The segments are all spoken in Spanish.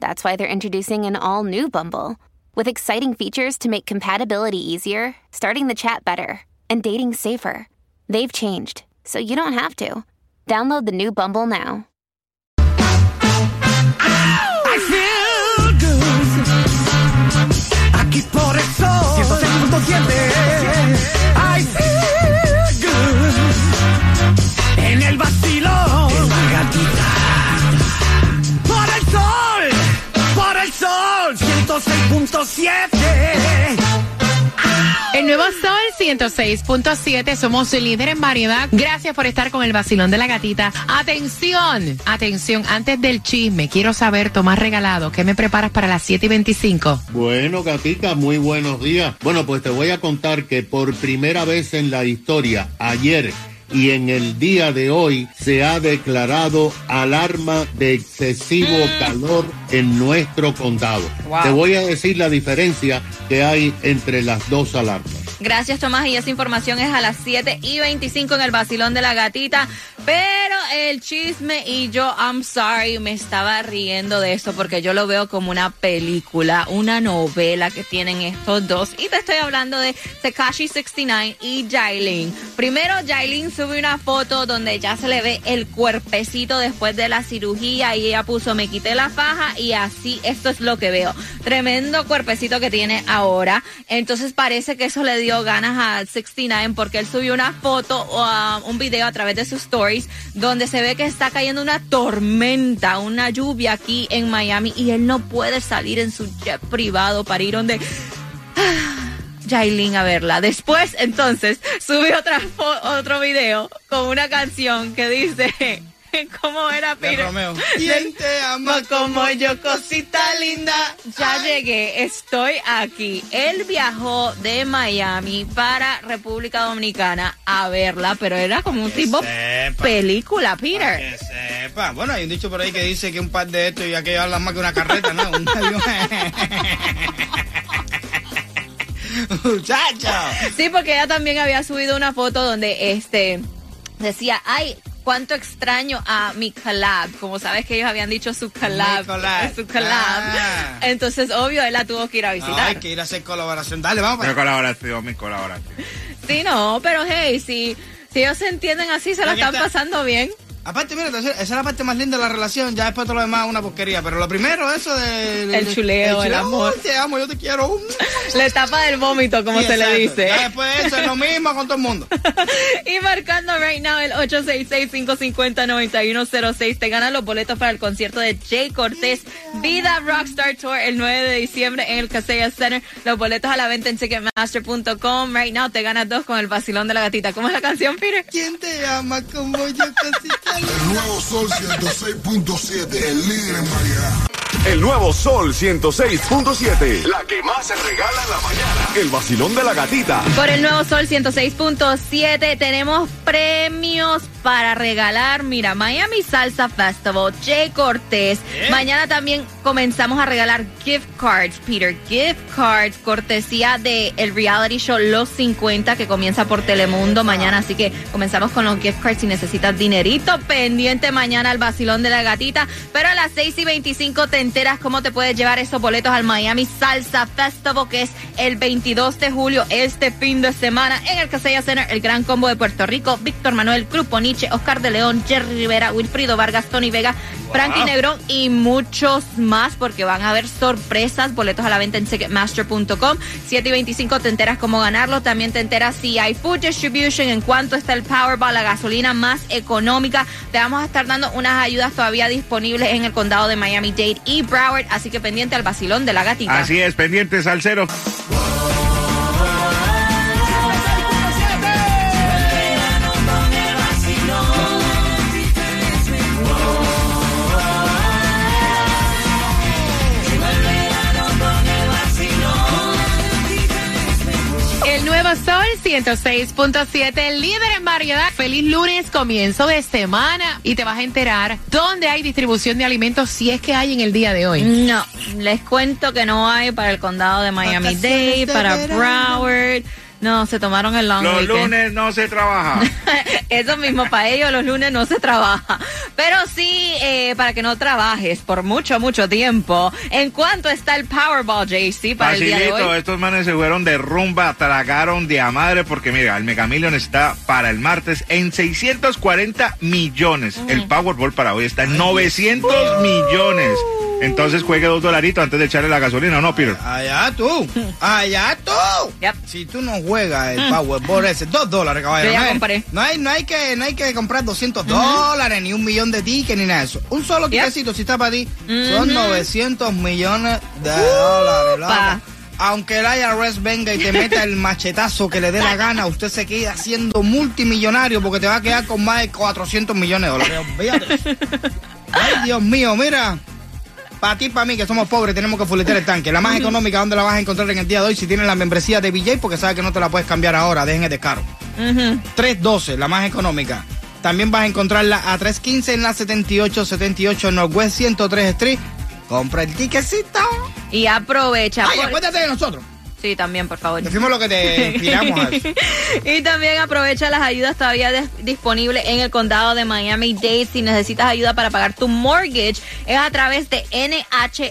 that's why they're introducing an all new Bumble with exciting features to make compatibility easier, starting the chat better, and dating safer. They've changed, so you don't have to. Download the new Bumble now. I feel good. Aquí por el sol. 106.7. I feel good. En el vacilón. En la gatita. 106.7. El nuevo Sol 106.7, somos el líder en variedad. Gracias por estar con el vacilón de la gatita. Atención, atención, antes del chisme, quiero saber, Tomás Regalado, ¿qué me preparas para las 7 y 25? Bueno, Gatica, muy buenos días. Bueno, pues te voy a contar que por primera vez en la historia, ayer y en el día de hoy, se ha declarado alarma de excesivo calor en nuestro condado. Te voy a decir la diferencia que hay entre las dos alarmas. Gracias, Tomás. Y esa información es a las 7 y 25 en el vacilón de la gatita. Pero el chisme y yo, I'm sorry, me estaba riendo de esto porque yo lo veo como una película, una novela que tienen estos dos. Y te estoy hablando de Tekashi 69 y Jailin. Primero, Jailin sube una foto donde ya se le ve el cuerpecito después de la cirugía y ella puso, me quité la faja y así, esto es lo que veo. Tremendo cuerpecito que tiene ahora. Entonces parece que eso le dio ganas a 69 porque él subió una foto o uh, un video a través de sus donde se ve que está cayendo una tormenta, una lluvia aquí en Miami y él no puede salir en su jet privado para ir donde... Jailin a verla. Después, entonces, sube otro video con una canción que dice... ¿Cómo era, Peter? Romeo. ¿Quién te ama como yo, cosita linda? Ya llegué, estoy aquí. Él viajó de Miami para República Dominicana a verla, pero era como un tipo sepa. película, Peter. Que sepa. Bueno, hay un dicho por ahí que dice que un par de estos y aquello hablan más que una carreta, ¿no? Un avión. Muchacho. Sí, porque ella también había subido una foto donde este decía, ay, cuánto extraño a mi collab. Como sabes que ellos habían dicho su collab. Collab. Su collab. Ah. Entonces, obvio, él la tuvo que ir a visitar. Hay que ir a hacer colaboración. Dale, vamos. Mi colaboración, mi colaboración. Sí, no, pero hey, si, si ellos se entienden así, se la Aquí están está. pasando bien. Aparte, mira, esa es la parte más linda de la relación. Ya después todo lo demás es una porquería. Pero lo primero, eso de. de- El chuleo, el amor. "Ay, Te amo, yo te quiero. Le tapa del vómito, como Sí, se le dice. Ya después eso es lo mismo con todo el mundo. y marcando right now el 866-550-9106. Te ganan los boletos para el concierto de Jay Cortés, Vida Rockstar Tour, el 9 de diciembre en el Casella Center. Los boletos a la venta en Ticketmaster.com. Right now te ganas dos con el vacilón de la gatita. ¿Cómo es la canción, Peter? ¿Quién te ama como yo, linda? El nuevo Sol 106.7, el líder en variedad. El nuevo Sol 106.7. La que más se regala en la mañana. El vacilón de la gatita. Por el nuevo Sol 106.7 tenemos premios para regalar. Mira, Miami Salsa Festival, Jay Cortés. Mañana también comenzamos a regalar gift cards, Peter. Gift cards, cortesía de el reality show Los 50 que comienza por Telemundo mañana. Así que comenzamos con los gift cards si necesitas dinerito. Pendiente mañana al vacilón de la gatita. Pero a las 6 y 25 te enteras cómo te puedes llevar esos boletos al Miami Salsa Festival, que es el 22 de julio, este fin de semana, en el Casella Center, el Gran Combo de Puerto Rico, Víctor Manuel, Grupo Nietzsche, Oscar de León, Jerry Rivera, Wilfrido Vargas, Tony Vega, Frankie Negrón y muchos más, porque van a haber sorpresas, boletos a la venta en Ticketmaster.com, 7 y 25 te enteras cómo ganarlo, también te enteras si hay food distribution, en cuánto está el Powerball, la gasolina más económica, te vamos a estar dando unas ayudas todavía disponibles en el condado de Miami-Dade y Broward, así que pendiente al vacilón de la gatita. Así es, pendientes al cero. 106.7, el líder en variedad. Feliz lunes, comienzo de semana. Y te vas a enterar dónde hay distribución de alimentos si es que hay en el día de hoy. No, les cuento que no hay para el condado de Miami-Dade, para Broward. No, se tomaron el long Los weekend. lunes no se trabaja. Eso mismo, para ellos los lunes no se trabaja. Pero sí, eh, para que no trabajes por mucho, mucho tiempo. ¿En cuánto está el Powerball, JC, para el día de Facilito, hoy? estos manes se fueron de rumba, tragaron de a madre porque mira, el Mega Million está para el martes en 640 millones. El Powerball para hoy está en 900 millones. Entonces juegue dos dolaritos antes de echarle la gasolina, ¿o no, Peter? Allá tú, allá tú. Yep. Si tú no juegas el Powerball ese, dos dólares, caballero. Yo ya no, hay- compré. no hay, no hay que, no hay que comprar 200 dólares, ni un millón de tickets, ni nada de eso. Un solo tiquecito, si está para ti, son 900 millones de dólares. loco. Aunque el IRS venga y te meta el machetazo que le dé la gana, usted se queda siendo multimillonario porque te va a quedar con más de 400 millones de dólares. Ay, Dios mío, mira. Para ti, para mí, que somos pobres, tenemos que fuletear el tanque. La más económica, ¿dónde la vas a encontrar en el día de hoy? Si tienes la membresía de BJ, porque sabes que no te la puedes cambiar ahora, dejen de caro. 312, la más económica. También vas a encontrarla a 315 en la 7878 Northwest 103 Street. Compra el tiquecito. Y aprovecha. Ay, por- acuérdate de nosotros. Sí, también, por favor. Decimos lo que te inspiramos y también aprovecha las ayudas todavía disponibles en el condado de Miami-Dade. Si necesitas ayuda para pagar tu mortgage, es a través de nhssf.org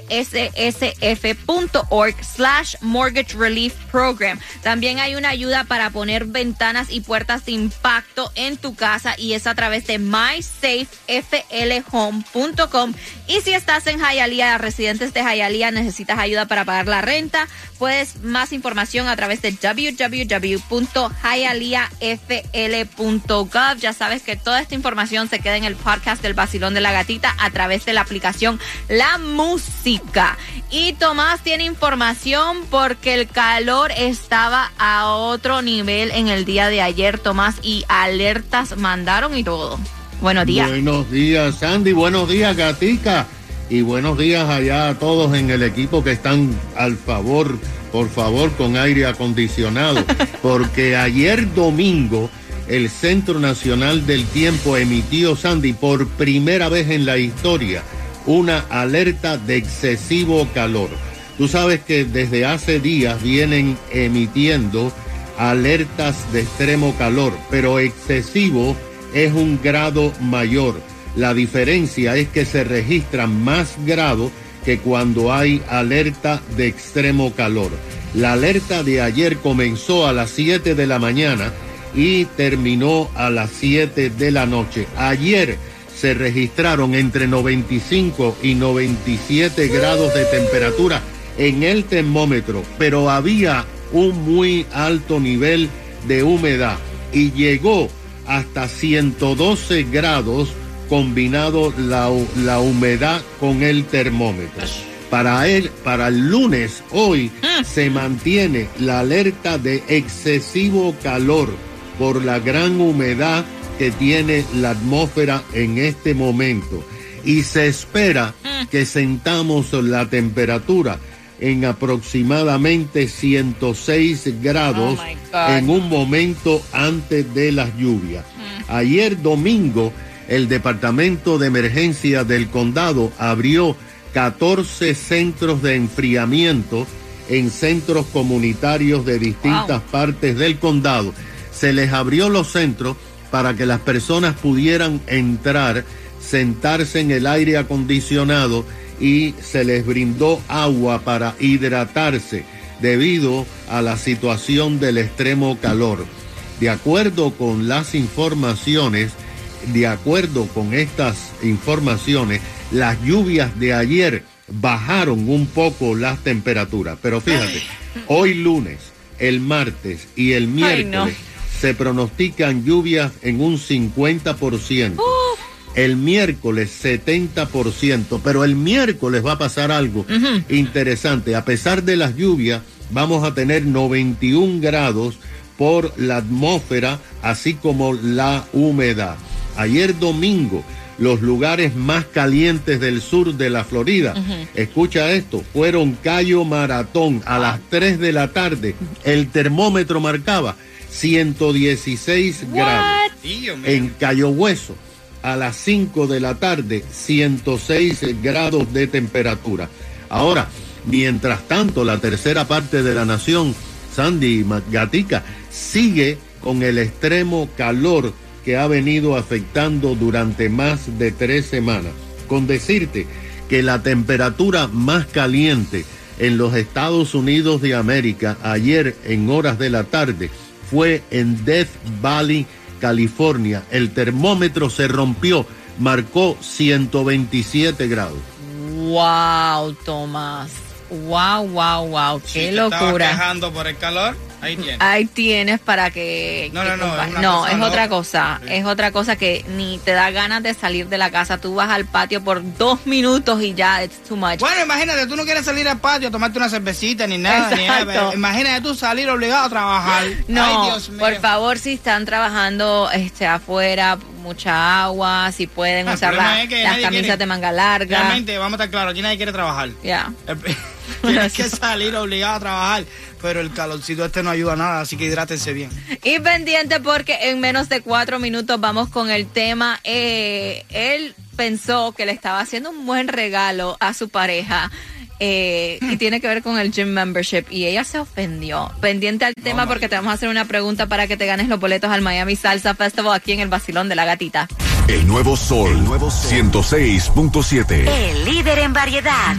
slash mortgage relief program. También hay una ayuda para poner ventanas y puertas de impacto en tu casa y es a través de mysafeflhome.com. Y si estás en Hialeah, residentes de Hialeah, necesitas ayuda para pagar la renta, puedes más información a través de www.hialeahfl.gov. Ya sabes que toda esta información se queda en el podcast del Basilón de la Gatita a través de la aplicación La Música. Y Tomás tiene información porque el calor estaba a otro nivel en el día de ayer, Tomás, y alertas mandaron y todo. Buenos días. Buenos días, Sandy. Buenos días, Gatica. Y buenos días allá a todos en el equipo que están al favor, por favor, con aire acondicionado. Porque ayer domingo el Centro Nacional del Tiempo emitió, Sandy, por primera vez en la historia, una alerta de excesivo calor. Tú sabes que desde hace días vienen emitiendo alertas de extremo calor, pero excesivo es un grado mayor. La diferencia es que se registran más grados que cuando hay alerta de extremo calor. La alerta de ayer comenzó a las 7 de la mañana y terminó a las 7 de la noche. Ayer se registraron entre 95 y 97 grados de temperatura en el termómetro, pero había un muy alto nivel de humedad y llegó hasta 112 grados combinado la, la humedad con el termómetro. Para él, para el lunes, hoy, se mantiene la alerta de excesivo calor por la gran humedad que tiene la atmósfera en este momento. Y se espera que sentamos la temperatura en aproximadamente 106 grados Oh, en un momento antes de las lluvias. Ayer domingo, el Departamento de Emergencia del Condado abrió 14 centros de enfriamiento en centros comunitarios de distintas partes del condado. Se les abrió los centros para que las personas pudieran entrar, sentarse en el aire acondicionado y se les brindó agua para hidratarse debido a la situación del extremo calor. De acuerdo con las informaciones, de acuerdo con estas informaciones, las lluvias de ayer bajaron un poco las temperaturas. Pero fíjate, hoy lunes, el martes y el miércoles no. se pronostican lluvias en un 50%. El miércoles 70%, pero el miércoles va a pasar algo interesante. A pesar de las lluvias, vamos a tener 91 grados por la atmósfera, así como la humedad. Ayer domingo, los lugares más calientes del sur de la Florida, escucha esto, fueron Cayo Maratón a las 3 de la tarde. El termómetro marcaba 116 grados. En Cayo Hueso, a las 5 de la tarde, 106 grados de temperatura. Ahora, mientras tanto, la tercera parte de la nación, Sandy Gatica, sigue con el extremo calor que ha venido afectando durante más de tres semanas. Con decirte que la temperatura más caliente en los Estados Unidos de América ayer en horas de la tarde fue en Death Valley, California. El termómetro se rompió, marcó 127 grados. Wow, Tomás. Wow, wow, wow. Qué si locura. quejando por el calor. Ahí tienes. Ahí tienes para que. No, que no, no, es no, es otra cosa. Sí. Es otra cosa que ni te da ganas de salir de la casa. Tú vas al patio por dos minutos y ya, it's too much. Bueno, imagínate, tú no quieres salir al patio a tomarte una cervecita ni nada. Ni nada. Imagínate tú salir obligado a trabajar. No, Ay, Dios mío. por favor, si están trabajando este afuera, mucha agua, si pueden Ah, usar la- es que las camisas quiere- de manga larga. Realmente, vamos a estar claros, aquí nadie quiere trabajar. Ya. Tienes que salir obligado a trabajar, pero el calorcito este no ayuda a nada, así que hidrátense bien. Y pendiente porque en menos de cuatro minutos vamos con el tema. Eh, él pensó que le estaba haciendo un buen regalo a su pareja. eh, y tiene que ver con el gym membership y ella se ofendió. Pendiente al tema porque te vamos a hacer una pregunta para que te ganes los boletos al Miami Salsa Festival aquí en el Basilón de la Gatita. El nuevo Sol, el nuevo 106.7. El líder en variedad.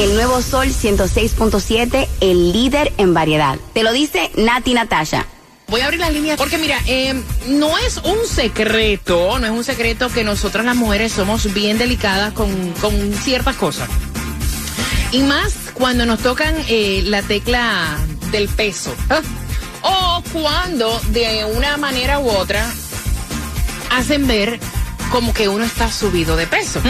El nuevo Sol 106.7, el líder en variedad. Te lo dice Nati Natasha. Voy a abrir las líneas porque mira, eh, no es un secreto, no es un secreto que nosotras las mujeres somos bien delicadas con, con ciertas cosas. Y más cuando nos tocan eh, la tecla del peso. O cuando de una manera u otra hacen ver como que uno está subido de peso.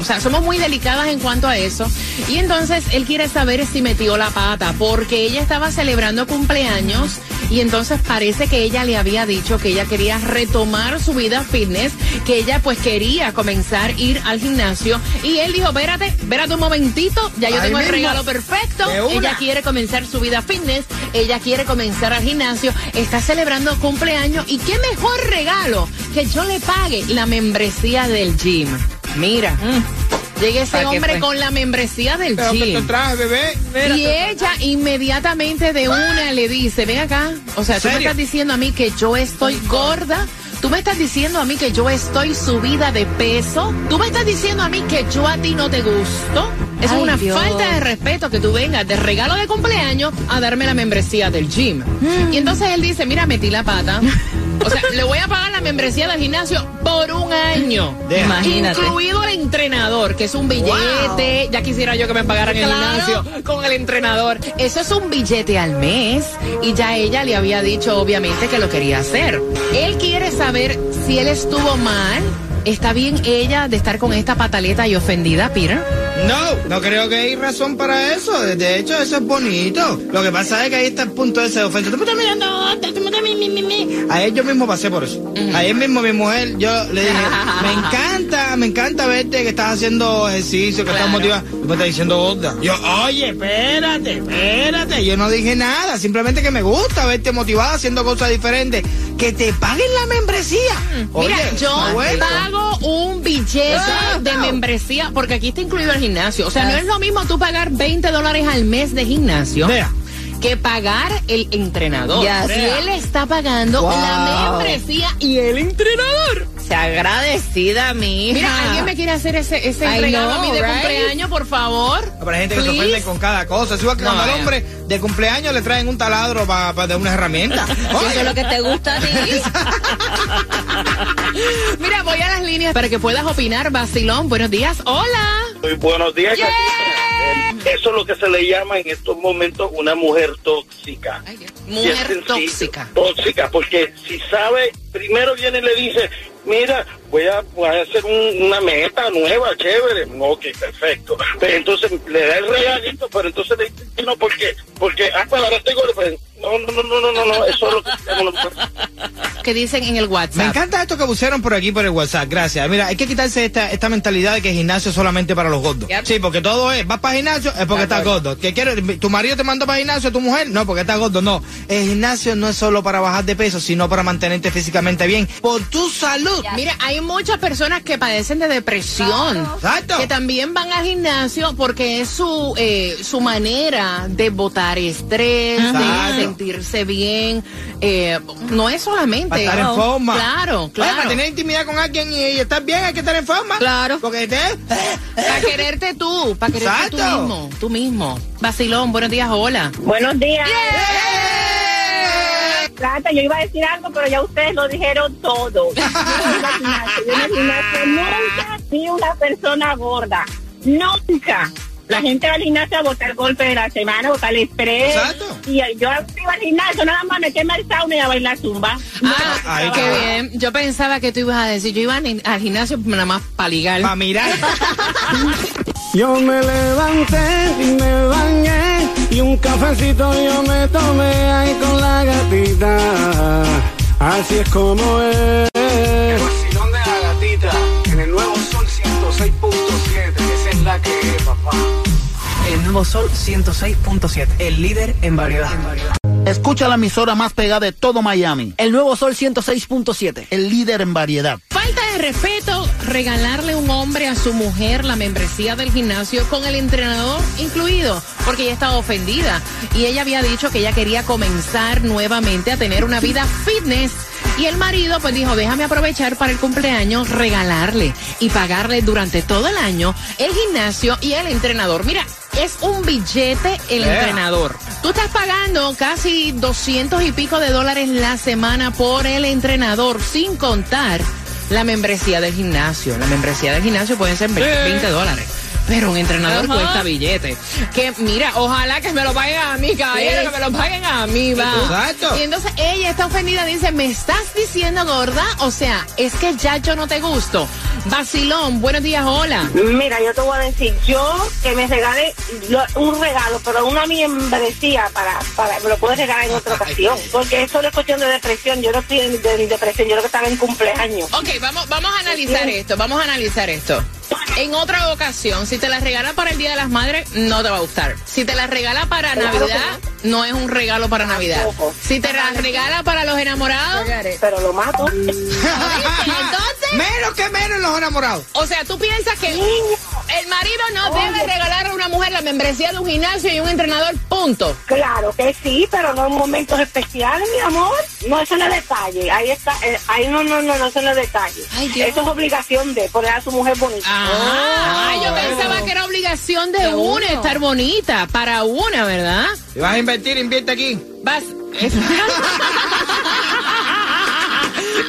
O sea, somos muy delicadas en cuanto a eso. Y entonces él quiere saber si metió la pata, porque ella estaba celebrando cumpleaños y entonces parece que ella le había dicho que ella quería retomar su vida fitness, que ella pues quería comenzar a ir al gimnasio. Y él dijo, espérate, espérate un momentito, ya yo Ahí tengo el regalo perfecto. Ella quiere comenzar su vida fitness, ella quiere comenzar al gimnasio, está celebrando cumpleaños y qué mejor regalo que yo le pague la membresía del gym. Mira, llega ese ¿Para qué hombre con la membresía del Pero que te gym. traje, bebé. Y ella inmediatamente de una le dice, ven acá, o sea, tú me estás diciendo a mí que yo estoy gorda, tú me estás diciendo a mí que yo estoy subida de peso, tú me estás diciendo a mí que yo a ti no te gusto. Ay, es una Dios. falta de respeto que tú vengas de regalo de cumpleaños a darme la membresía del gym. Mm. Y entonces él dice, mira, metí la pata. O sea, le voy a pagar la membresía del gimnasio por un año. Deja. Imagínate. Incluido el entrenador, que es un billete. Ya quisiera yo que me pagaran el gimnasio con el entrenador. Eso es un billete al mes. Y ya ella le había dicho, obviamente, que lo quería hacer. Él quiere saber si él estuvo mal. ¿Está bien ella de estar con esta pataleta y ofendida, Peter? No, no creo que hay razón para eso. De hecho, eso es bonito. Lo que pasa es que ahí está el punto ese de ofensa. Tú me estás mirando, tú me estás mi, mi, mi. Ayer yo mismo pasé por eso. Ayer mismo mi mujer, yo le dije, me encanta, me encanta verte que estás haciendo ejercicio, que estás motivada. Tú me estás diciendo gorda. Yo, oye, espérate, espérate. Yo no dije nada, simplemente que me gusta verte motivada haciendo cosas diferentes. Que te paguen la membresía. Oye, Mira, yo pago un billete de membresía porque aquí está incluido el gimnasio. O sea, no es lo mismo tú pagar 20 dólares al mes de gimnasio. Vea. que pagar el entrenador. Si vea. él está pagando Wow. la membresía y el entrenador. Se agradecida, mi hija. Mira, ¿alguien me quiere hacer ese, ese I regalo a mí de right? cumpleaños, por favor? Pero hay gente que se ofende con cada cosa. Es igual que No, cuando al hombre de cumpleaños le traen un taladro para de una herramienta. Eso es lo que te gusta a ti. Mira, voy a las líneas para que puedas opinar, Basilón. Buenos días. Hola. Muy buenos días, Yeah. Eh, Eso es lo que se le llama en estos momentos una mujer tóxica. Bien Mujer tóxica. Tóxica, porque si sabe, primero viene y le dice, mira, voy a, voy a hacer un- una meta nueva, chévere. Ok, perfecto. Pero entonces le da el regalito, pero entonces le dice no, ¿por qué? Porque, ah, pues ahora estoy gordo. Pues, no, no, no, no, no, no, no, eso es lo que mujer que dicen en el WhatsApp. Me encanta esto que pusieron por aquí por el WhatsApp, gracias. Mira, hay que quitarse esta, esta mentalidad de que el gimnasio es solamente para los gordos. Yep. Sí, porque todo es, vas para gimnasio es porque estás gordo. ¿Que quieres, tu marido te mandó para gimnasio, tu mujer? No, porque estás gordo, no. El gimnasio no es solo para bajar de peso, sino para mantenerte físicamente bien. Por tu salud. Mira, hay muchas personas que padecen de depresión. Exacto. Que también van al gimnasio porque es su, eh, su manera de botar estrés, Exacto. de sentirse bien. Eh, no es solamente. Para estar en forma. Claro, Oye, claro. para tener intimidad con alguien y, y estar bien hay que estar en forma. Claro. Porque te... Para quererte tú, para quererte tú mismo, tú mismo. Vacilón, buenos días, hola. Buenos días. Plata, yo iba a decir algo, pero ya ustedes lo dijeron todo. Yo en el gimnasio, yo en el gimnasio nunca vi una persona gorda. Nunca. La gente va al gimnasio a botar golpes de la semana, a botar el estrés. Exacto. Y yo iba al gimnasio nada más meterme al sauna y a bailar zumba. Ah, Ahí qué está. bien. Yo pensaba que tú ibas a decir, yo iba al gimnasio nada más para ligar. Para mirar. Yo me levanté y me bañé y un cafecito yo me tomé ahí con la gatita. Así es como es. El vacilón de la gatita en el nuevo sol 106.7. Esa es la que es, papá. El nuevo Sol 106.7, el líder en variedad. Escucha la emisora más pegada de todo Miami. El nuevo Sol 106.7. El líder en variedad. Falta de respeto regalarle un hombre a su mujer la membresía del gimnasio con el entrenador incluido, porque ella estaba ofendida y ella había dicho que ella quería comenzar nuevamente a tener una vida fitness. Y el marido pues dijo, déjame aprovechar para el cumpleaños, regalarle y pagarle durante todo el año el gimnasio y el entrenador. Mira, es un billete el Yeah. entrenador. Tú estás pagando casi 200 y pico de dólares la semana por el entrenador, sin contar la membresía del gimnasio. La membresía del gimnasio puede ser 20 dólares. Pero un entrenador Ajá. cuesta billete. Que mira, ojalá que me lo paguen a mí, caballero, Sí. que me lo paguen a mí, va. Exacto. Y entonces ella está ofendida, dice, ¿me estás diciendo gorda? O sea, es que ya yo no te gusto. Vacilón, buenos días, hola. Mira, yo te voy a decir, yo que me regale un regalo, pero una membresía para, para, me lo puedo regalar en otra ocasión. Porque eso no es cuestión de depresión, yo no estoy en, de- en depresión, yo lo que estaba en cumpleaños. Ok, vamos, vamos a analizar esto, vamos a analizar esto. En otra ocasión, si te la regala para el Día de las Madres, no te va a gustar. Si te la regala para Claro Navidad, no es un regalo para Navidad. Si te la regala para los enamorados, Pero lo mato. entonces, menos que menos los enamorados. o sea, tú piensas que el marido no debe regalar a una mujer la membresía de un gimnasio y un entrenador, punto. Claro que sí, pero no en momentos especiales, mi amor. No, eso no es detalle. Ahí está, eh, ahí no, no, no, no, eso no es detalle. Ay, Dios. Eso es obligación de poner a su mujer bonita. Ah, yo pensaba que era obligación de, De una uno. estar bonita, para una, ¿verdad? Si vas a invertir, invierte aquí. Vas.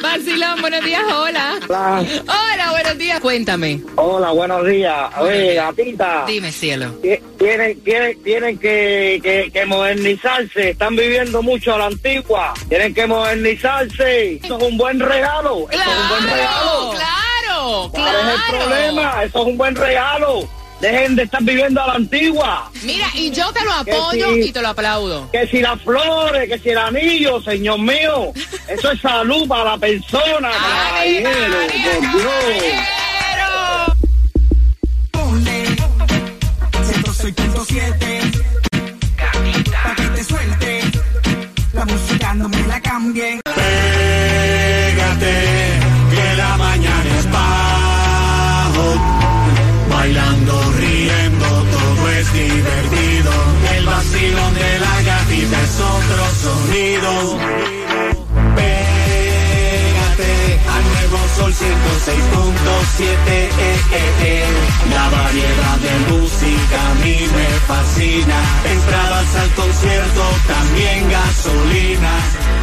Vacilón, buenos días, hola. Hola, buenos días. Cuéntame. Hola, buenos días. Oye, gatita. Dime, cielo. Ti- Tienen, tienen, tienen que, que, que modernizarse. Están viviendo mucho a la antigua. Tienen que modernizarse. Eso es un buen regalo. Eso es un buen regalo. Claro, claro, ¿Cuál es el problema? Eso es un buen regalo. Dejen de estar viviendo a la antigua. Mira, y yo te lo apoyo y te lo aplaudo. Que si las flores, que si el anillo, señor mío. Eso es salud para la persona, caballero. Por Dios. 106.7 Pa' que te suelte La música no me la cambien sonido. Pégate al nuevo sol 106.7. eh, eh, eh. La variedad de música a mí me fascina. Entradas al concierto, también gasolina.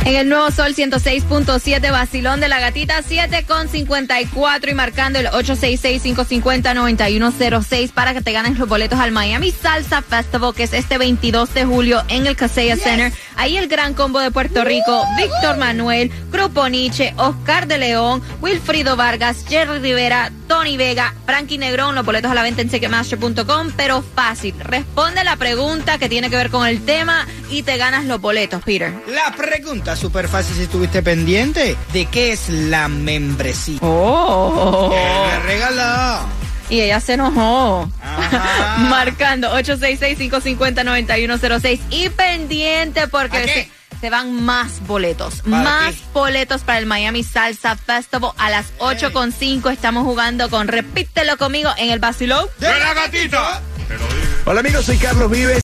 En el nuevo Sol 106.7, vacilón de la gatita 7 con 54 y marcando el 866-550-9106 para que te ganes los boletos al Miami Salsa Festival, que es este 22 de julio en el Casella Center. Ahí el gran combo de Puerto Rico, Víctor Manuel, Grupo Nietzsche, Oscar de León, Wilfrido Vargas, Jerry Rivera, Tony Vega, Frankie Negrón, los boletos a la venta en Ticketmaster.com, pero fácil. Responde la pregunta que tiene que ver con el tema y te ganas los boletos, Peter. La pregunta está súper fácil si estuviste pendiente. ¿De qué es la membresía? Oh. ¿Qué me regaló? Y ella se enojó. Marcando 866-550-9106. Y pendiente porque se, se van más boletos. ¿Para Más qué? boletos para el Miami Salsa Festival. A las 8.5 estamos jugando con Repítelo conmigo en el Basilón. ¡De la gatita! Hola amigos, soy Carlos Vives.